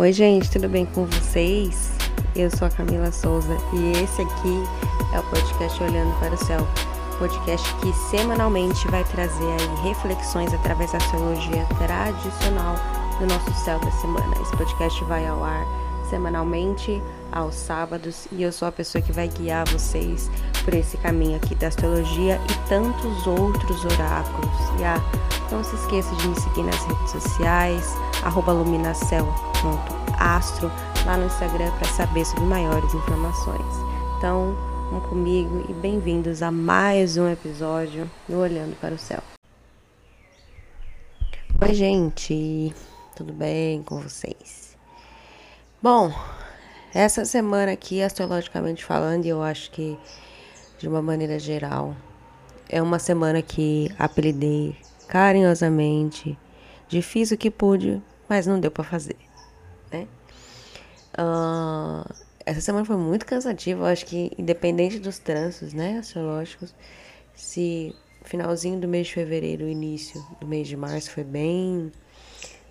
Oi, gente, tudo bem com vocês? Eu sou a Camila Souza e esse aqui é o podcast Olhando para o Céu. Podcast que semanalmente vai trazer aí reflexões através da astrologia tradicional do nosso céu da semana. Esse podcast vai ao ar semanalmente aos sábados e eu sou a pessoa que vai guiar vocês por esse caminho aqui da astrologia e tantos outros oráculos. E ah, não se esqueça de me seguir nas redes sociais, luminacel.astro, lá no Instagram para saber sobre maiores informações. Então, vamos comigo e bem-vindos a mais um episódio do Olhando para o Céu. Oi, gente, tudo bem com vocês? Bom, essa semana aqui, astrologicamente falando, eu acho que de uma maneira geral, é uma semana que apelidei carinhosamente o que pude, mas não deu para fazer, né? Uh, essa semana foi muito cansativa, eu acho que independente dos trânsitos, né, astrológicos, se finalzinho do mês de fevereiro, início do mês de março foi bem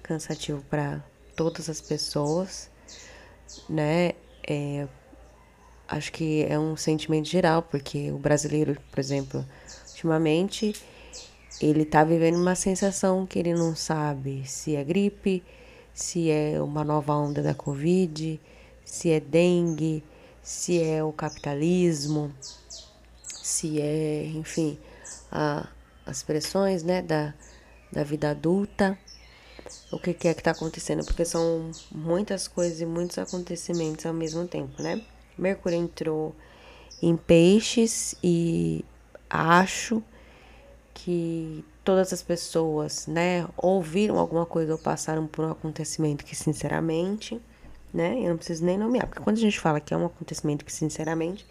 cansativo para todas as pessoas, né? É, acho que é um sentimento geral, porque o brasileiro, por exemplo, ultimamente ele tá vivendo uma sensação que ele não sabe se é gripe, se é uma nova onda da Covid, se é dengue, se é o capitalismo, se é, enfim, a, as pressões né, da, da vida adulta. O que, que é que está acontecendo? Porque são muitas coisas e muitos acontecimentos ao mesmo tempo, né? Mercúrio entrou em peixes e acho que todas as pessoas, né, ouviram alguma coisa ou passaram por um acontecimento que, sinceramente, né, eu não preciso nem nomear, porque quando a gente fala que é um acontecimento que, sinceramente,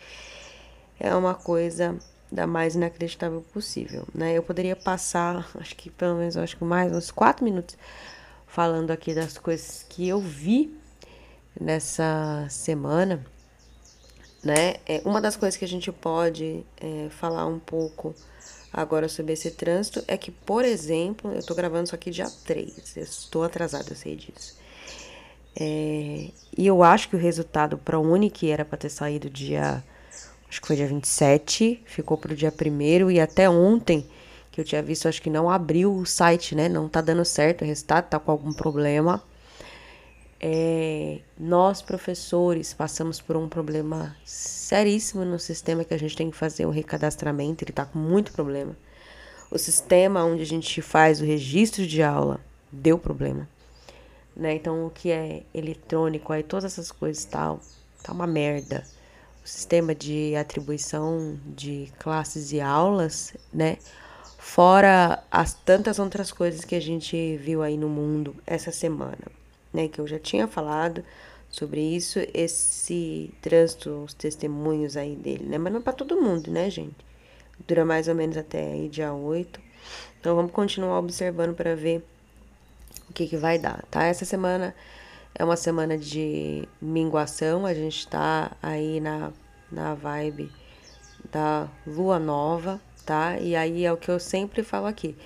é uma coisa da mais inacreditável possível, né? Eu poderia passar, acho que pelo menos, acho que mais uns quatro minutos falando aqui das coisas que eu vi nessa semana, né? É, uma das coisas que a gente pode é, falar um pouco agora sobre esse trânsito é que, por exemplo, eu tô gravando isso aqui dia 3, eu estou atrasada, eu sei disso. É, e eu acho que o resultado para a Uni, que era para ter saído dia, acho que foi dia 27, ficou para o dia 1 e até ontem, que eu tinha visto, acho que não abriu o site, né? Não tá dando certo o resultado, tá com algum problema. É, nós, professores, passamos por um problema seríssimo no sistema que a gente tem que fazer o recadastramento, ele está com muito problema. O sistema onde a gente faz o registro de aula deu problema. Né? Então, o que é eletrônico, aí todas essas coisas tal, tá uma merda. O sistema de atribuição de classes e aulas, né? Fora as tantas outras coisas que a gente viu aí no mundo essa semana né, que eu já tinha falado sobre isso, esse trânsito, os testemunhos aí dele, né? Mas não é para todo mundo, né, gente? Dura mais ou menos até aí dia 8. Então vamos continuar observando para ver o que que vai dar, tá? Essa semana é uma semana de minguação, a gente tá aí na, na vibe da lua nova, tá? E aí é o que eu sempre falo aqui.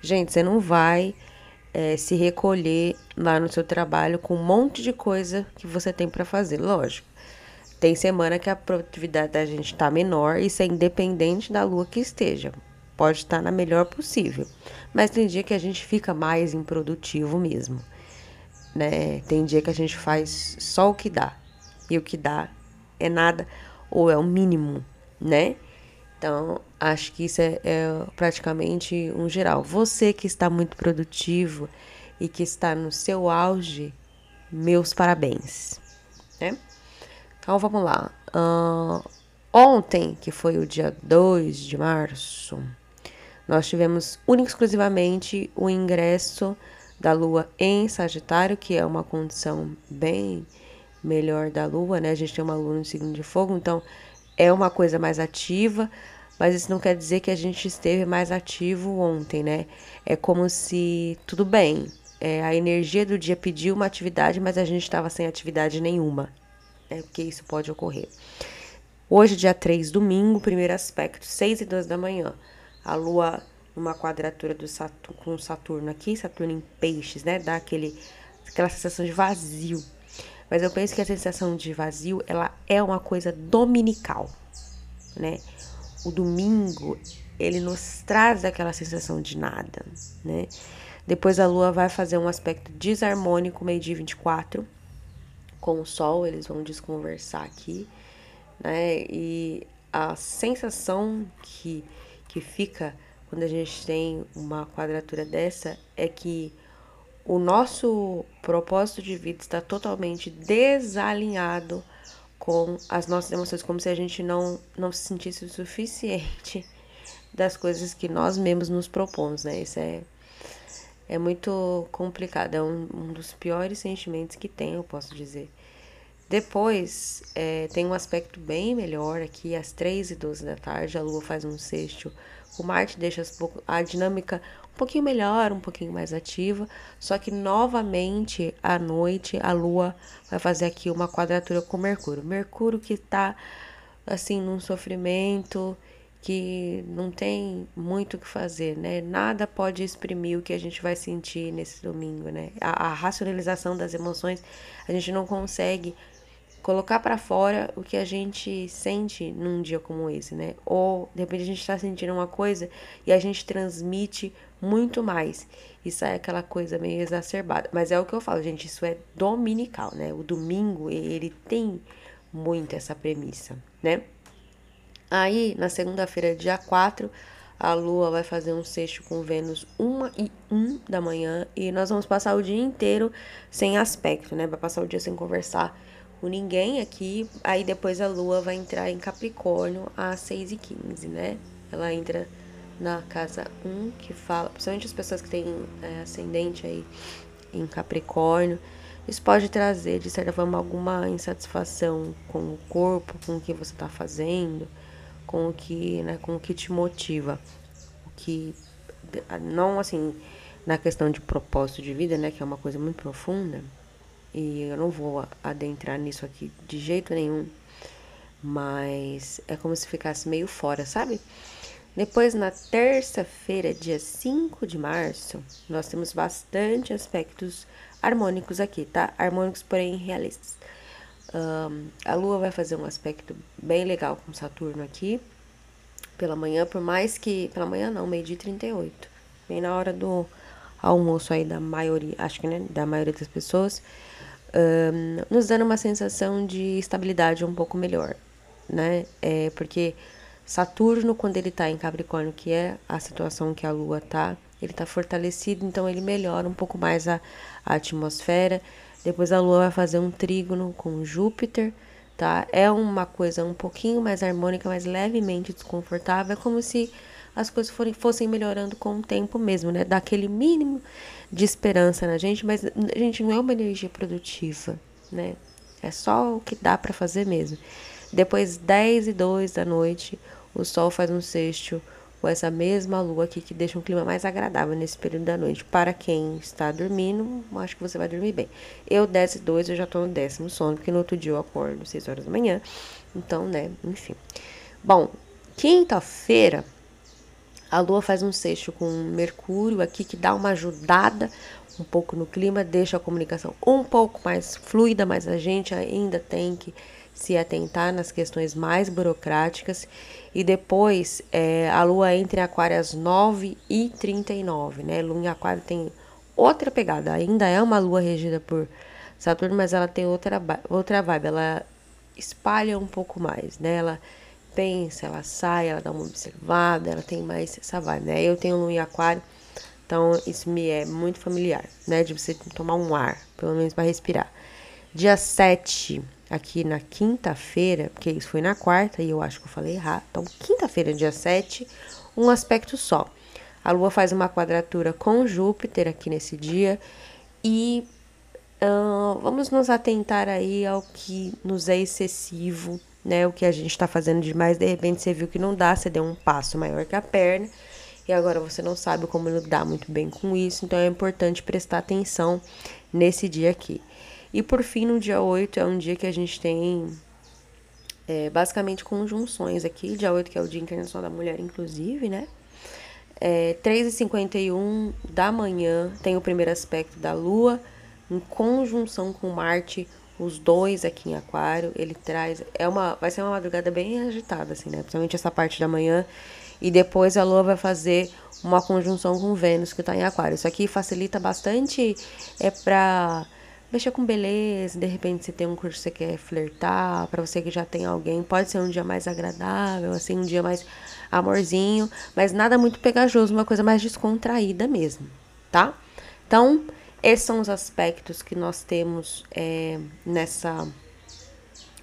Gente, você não vai é, se recolher lá no seu trabalho com um monte de coisa que você tem para fazer. Lógico, tem semana que a produtividade da gente está menor, isso é independente da lua que esteja. Pode estar na melhor possível. Mas tem dia que a gente fica mais improdutivo mesmo. Né? Tem dia que a gente faz só o que dá. E o que dá é nada ou é o mínimo, né? Então, acho que isso é, é, praticamente um geral. Você que está muito produtivo e que está no seu auge, meus parabéns. Né? Então, vamos lá. Uh, ontem, que foi o dia 2 de março, nós tivemos único exclusivamente o ingresso da Lua em Sagitário, que é uma condição bem melhor da Lua, né? A gente tem uma Lua no signo de fogo, então é uma coisa mais ativa, mas isso não quer dizer que a gente esteve mais ativo ontem, né? É como se tudo bem, é, a energia do dia pediu uma atividade, mas a gente estava sem atividade nenhuma, né? Porque isso pode ocorrer. Hoje, dia 3, domingo, primeiro aspecto, 6 e 2 da manhã. A lua numa quadratura do Saturno, com Saturno aqui, Saturno em peixes, né? Dá aquele, aquela sensação de vazio. Mas eu penso que a sensação de vazio, ela é uma coisa dominical, né? O domingo, ele nos traz aquela sensação de nada, né? Depois a lua vai fazer um aspecto desarmônico meio-dia 24 com o sol, eles vão desconversar aqui, né? E a sensação que, que fica quando a gente tem uma quadratura dessa é que o nosso propósito de vida está totalmente desalinhado com as nossas emoções, como se a gente não, não se sentisse o suficiente das coisas que nós mesmos nos propomos, né? Isso é, é muito complicado, é um, um dos piores sentimentos que tem, eu posso dizer. Depois, é, tem um aspecto bem melhor aqui, às 3 e 12 da tarde, a Lua faz um sexto o Marte deixa a dinâmica pouquinho melhor, um pouquinho mais ativa, só que novamente à noite a Lua vai fazer aqui uma quadratura com Mercúrio. Mercúrio que está assim num sofrimento que não tem muito o que fazer, né? Nada pode exprimir o que a gente vai sentir nesse domingo, né? A, a racionalização das emoções a gente não consegue colocar para fora o que a gente sente num dia como esse, né? Ou de repente a gente está sentindo uma coisa e a gente transmite muito mais. Isso é aquela coisa meio exacerbada. Mas é o que eu falo, gente, isso é dominical, né? O domingo, ele tem muito essa premissa, né? Aí, na segunda-feira, dia 4, a Lua vai fazer um sexto com Vênus 1 e 1 da manhã e nós vamos passar o dia inteiro sem aspecto, né? Vai passar o dia sem conversar com ninguém aqui. Aí depois a lua vai entrar em Capricórnio às 6 e 15 né? Ela entra na casa 1, que fala, principalmente as pessoas que têm é, ascendente aí em Capricórnio. Isso pode trazer, de certa forma, alguma insatisfação com o corpo, com o que você está fazendo, com o que, né, com o que te motiva. O que não assim na questão de propósito de vida, né, que é uma coisa muito profunda, e eu não vou adentrar nisso aqui de jeito nenhum, mas é como se ficasse meio fora, sabe? Depois, na terça-feira, dia 5 de março, nós temos bastante aspectos harmônicos aqui, tá? Harmônicos, porém realistas. Um, a Lua vai fazer um aspecto bem legal com Saturno aqui, pela manhã, por mais que. Pela manhã não, meio-dia 38. Bem na hora do almoço aí da maioria, acho que né, da maioria das pessoas um, nos dando uma sensação de estabilidade um pouco melhor, né? É porque Saturno, quando ele está em Capricórnio, que é a situação que a Lua tá, ele está fortalecido, então ele melhora um pouco mais a, a atmosfera. Depois a Lua vai fazer um trígono com Júpiter, tá? É uma coisa um pouquinho mais harmônica, mas levemente desconfortável. É como se as coisas forem, fossem melhorando com o tempo mesmo, né? Daquele mínimo de esperança na gente, mas a gente não é uma energia produtiva, né? É só o que dá para fazer mesmo. Depois, 10 e 2 da noite, o sol faz um sexto com essa mesma lua aqui que deixa um clima mais agradável nesse período da noite. Para quem está dormindo, acho que você vai dormir bem. Eu, 10 e 2, eu já tô no décimo sono, porque no outro dia eu acordo 6 horas da manhã. Então, né, enfim. Bom, quinta-feira a Lua faz um sexto com Mercúrio aqui que dá uma ajudada um pouco no clima, deixa a comunicação um pouco mais fluida, mas a gente ainda tem que se atentar nas questões mais burocráticas. E depois é, a Lua entra em Aquário às 9 e 39 né? Lua em Aquário tem outra pegada, ainda é uma Lua regida por Saturno, mas ela tem outra, outra vibe, ela espalha um pouco mais, né? Ela pensa, ela sai, ela dá uma observada, ela tem mais essa vibe, né? Eu tenho lua em aquário, então isso me é muito familiar, né? De você tomar um ar, pelo menos para respirar. Dia 7, aqui na quinta-feira, porque isso foi na quarta e eu acho que eu falei errado. Então, quinta-feira, dia 7, um aspecto só. A Lua faz uma quadratura com Júpiter aqui nesse dia e uh, vamos nos atentar aí ao que nos é excessivo né? O que a gente está fazendo demais, de repente você viu que não dá, você deu um passo maior que a perna e agora você não sabe como lidar muito bem com isso, então é importante prestar atenção nesse dia aqui. E por fim, no dia 8 é um dia que a gente tem é, basicamente conjunções aqui, dia 8 que é o Dia Internacional da Mulher, inclusive, né? É, 3h51 da manhã tem o primeiro aspecto da Lua, em conjunção com Marte, os dois aqui em Aquário, ele traz. É uma, vai ser uma madrugada bem agitada, assim, né? Principalmente essa parte da manhã. E depois a Lua vai fazer uma conjunção com Vênus, que está em Aquário. Isso aqui facilita bastante é pra mexer com beleza, de repente você tem um curso que você quer flertar, para você que já tem alguém, pode ser um dia mais agradável, assim, um dia mais amorzinho, mas nada muito pegajoso, uma coisa mais descontraída mesmo, tá? Então, esses são os aspectos que nós temos é, nessa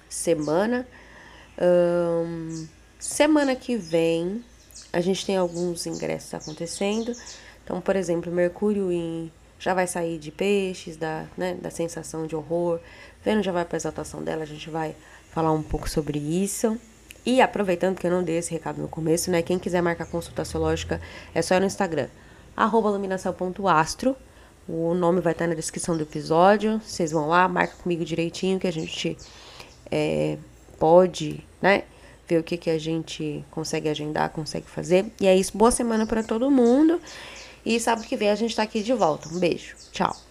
semana. semana que vem, a gente tem alguns ingressos acontecendo. Então, por exemplo, Mercúrio em já vai sair de peixes, da, né, da sensação de horror. Vênus já vai para a exaltação dela, a gente vai falar um pouco sobre isso. E aproveitando que eu não dei esse recado no começo, né? Quem quiser marcar consulta astrológica é só no Instagram, iluminação.astro. O nome vai estar na descrição do episódio. Vocês vão lá, marca comigo direitinho que a gente é, pode, né? Ver o que, que a gente consegue agendar, consegue fazer. E é isso. Boa semana para todo mundo. E sábado que vem a gente tá aqui de volta. Um beijo. Tchau.